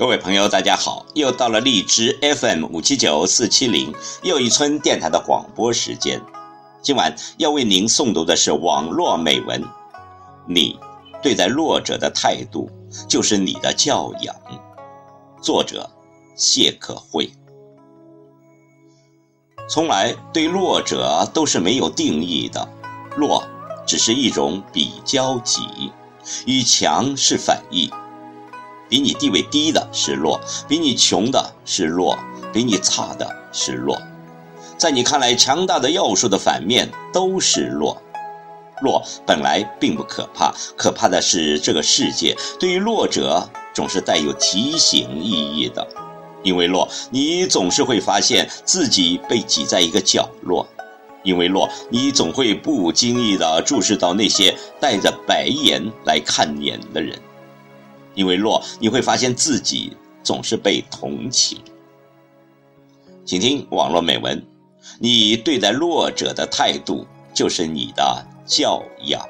各位朋友，大家好！又到了荔枝 FM 五七九四七零又一村电台的广播时间。今晚要为您诵读的是网络美文。你对待弱者的态度，就是你的教养。作者：谢可慧。从来对弱者都是没有定义的，弱只是一种比较级，与强是反义。比你地位低的是弱，比你穷的是弱，比你差的是弱。在你看来强大的要素的反面都是弱。弱本来并不可怕，可怕的是这个世界对于弱者总是带有提醒意义的。因为弱，你总是会发现自己被挤在一个角落；因为弱，你总会不经意地注视到那些带着白眼来看你的人。因为弱，你会发现自己总是被同情。请听网络美文：你对待弱者的态度，就是你的教养。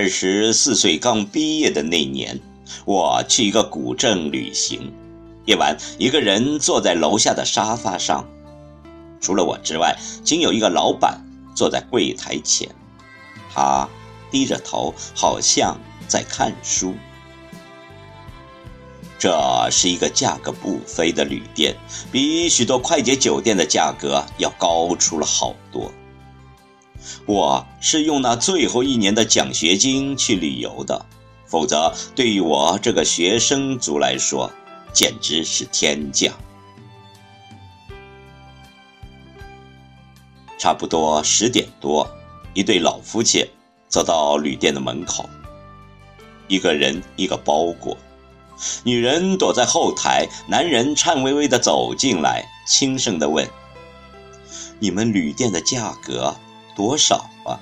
二十四岁刚毕业的那年，我去一个古镇旅行。夜晚，一个人坐在楼下的沙发上，除了我之外，仅有一个老板坐在柜台前。他低着头，好像在看书。这是一个价格不菲的旅店，比许多快捷酒店的价格要高出了好多。我是用那最后一年的奖学金去旅游的，否则对于我这个学生族来说，简直是天价。差不多十点多，一对老夫妻走到旅店的门口，一个人一个包裹，女人躲在后台，男人颤巍巍地走进来，轻声地问：“你们旅店的价格？”多少啊？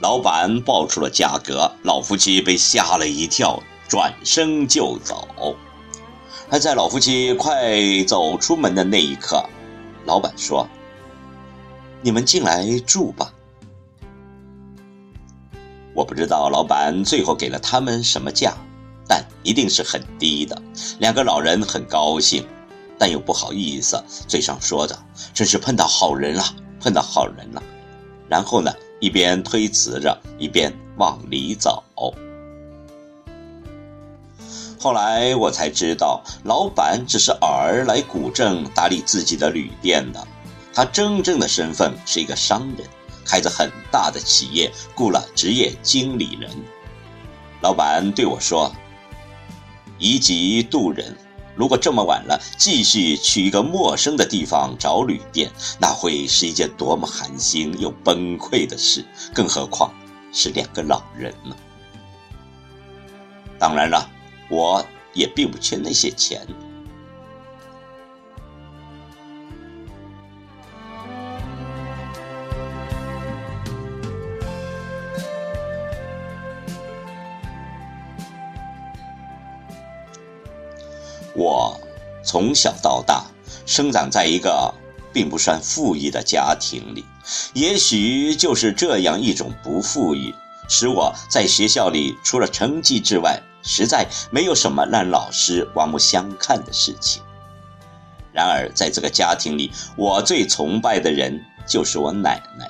老板报出了价格，老夫妻被吓了一跳，转身就走。还在老夫妻快走出门的那一刻，老板说：“你们进来住吧。”我不知道老板最后给了他们什么价，但一定是很低的。两个老人很高兴。但又不好意思，嘴上说着：“真是碰到好人了，碰到好人了。”然后呢，一边推辞着，一边往里走。后来我才知道，老板只是偶尔来古镇打理自己的旅店的，他真正的身份是一个商人，开着很大的企业，雇了职业经理人。老板对我说：“以己度人。”如果这么晚了，继续去一个陌生的地方找旅店，那会是一件多么寒心又崩溃的事！更何况是两个老人呢？当然了，我也并不缺那些钱。我从小到大生长在一个并不算富裕的家庭里，也许就是这样一种不富裕，使我在学校里除了成绩之外，实在没有什么让老师刮目相看的事情。然而，在这个家庭里，我最崇拜的人就是我奶奶。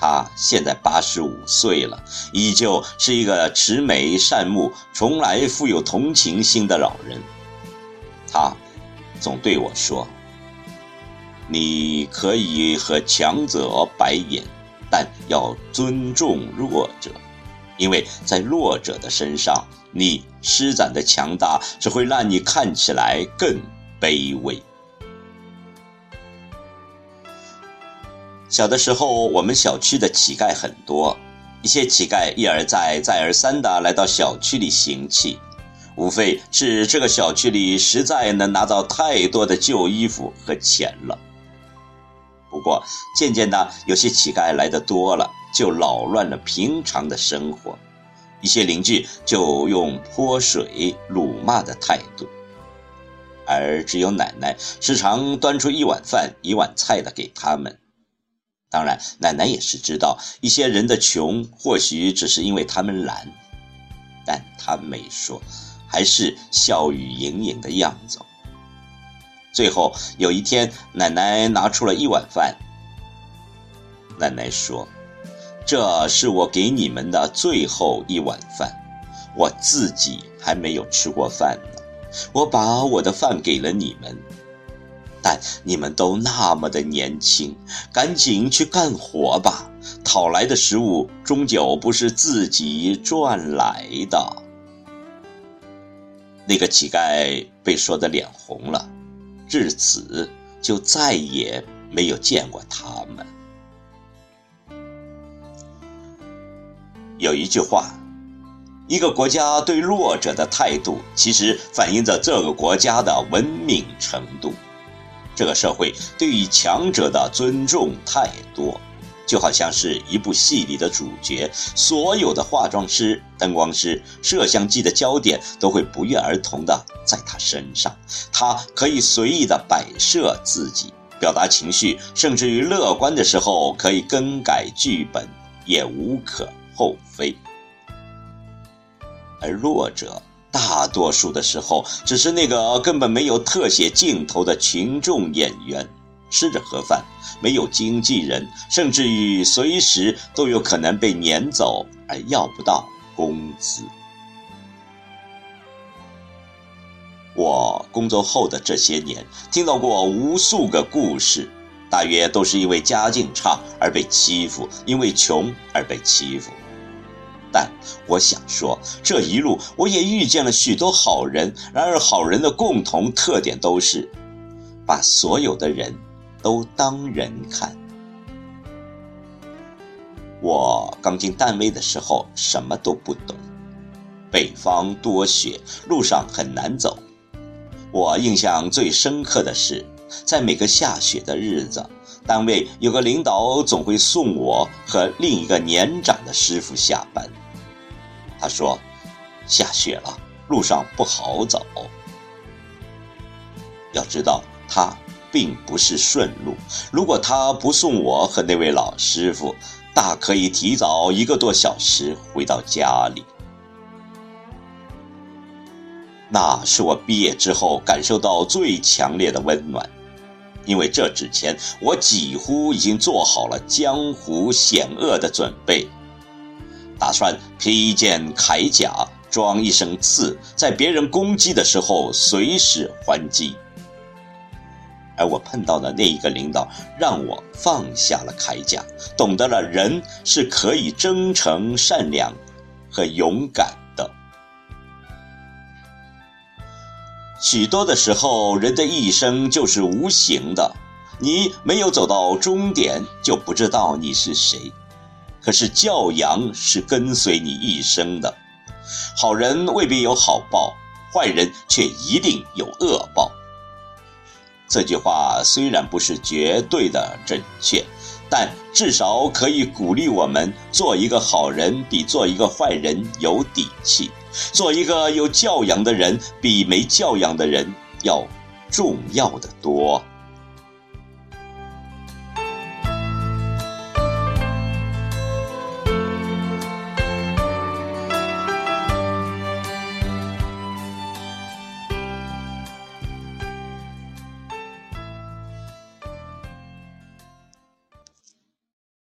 她现在八十五岁了，依旧是一个慈眉善目、从来富有同情心的老人。他总对我说：“你可以和强者白眼，但要尊重弱者，因为在弱者的身上，你施展的强大只会让你看起来更卑微。”小的时候，我们小区的乞丐很多，一些乞丐一而再、再而三地来到小区里行乞，无非是这个小区里实在能拿到太多的旧衣服和钱了。不过，渐渐的，有些乞丐来的多了，就扰乱了平常的生活，一些邻居就用泼水、辱骂的态度，而只有奶奶时常端出一碗饭、一碗菜的给他们。当然，奶奶也是知道一些人的穷，或许只是因为他们懒，但她没说，还是笑语盈盈的样子。最后有一天，奶奶拿出了一碗饭。奶奶说：“这是我给你们的最后一碗饭，我自己还没有吃过饭呢。我把我的饭给了你们。”但你们都那么的年轻，赶紧去干活吧！讨来的食物终究不是自己赚来的。那个乞丐被说得脸红了，至此就再也没有见过他们。有一句话：一个国家对弱者的态度，其实反映着这个国家的文明程度。这个社会对于强者的尊重太多，就好像是一部戏里的主角，所有的化妆师、灯光师、摄像机的焦点都会不约而同的在他身上，他可以随意的摆设自己，表达情绪，甚至于乐观的时候可以更改剧本，也无可厚非。而弱者。大多数的时候，只是那个根本没有特写镜头的群众演员，吃着盒饭，没有经纪人，甚至于随时都有可能被撵走，而要不到工资。我工作后的这些年，听到过无数个故事，大约都是因为家境差而被欺负，因为穷而被欺负。但我想说，这一路我也遇见了许多好人。然而，好人的共同特点都是把所有的人都当人看。我刚进单位的时候，什么都不懂。北方多雪，路上很难走。我印象最深刻的是，在每个下雪的日子，单位有个领导总会送我和另一个年长的师傅下班。他说：“下雪了，路上不好走。要知道，他并不是顺路。如果他不送我和那位老师傅，大可以提早一个多小时回到家里。那是我毕业之后感受到最强烈的温暖，因为这之前我几乎已经做好了江湖险恶的准备。”打算披一件铠甲，装一身刺，在别人攻击的时候随时还击。而我碰到的那一个领导，让我放下了铠甲，懂得了人是可以真诚、善良和勇敢的。许多的时候，人的一生就是无形的，你没有走到终点，就不知道你是谁。可是教养是跟随你一生的，好人未必有好报，坏人却一定有恶报。这句话虽然不是绝对的准确，但至少可以鼓励我们做一个好人，比做一个坏人有底气；做一个有教养的人，比没教养的人要重要的多。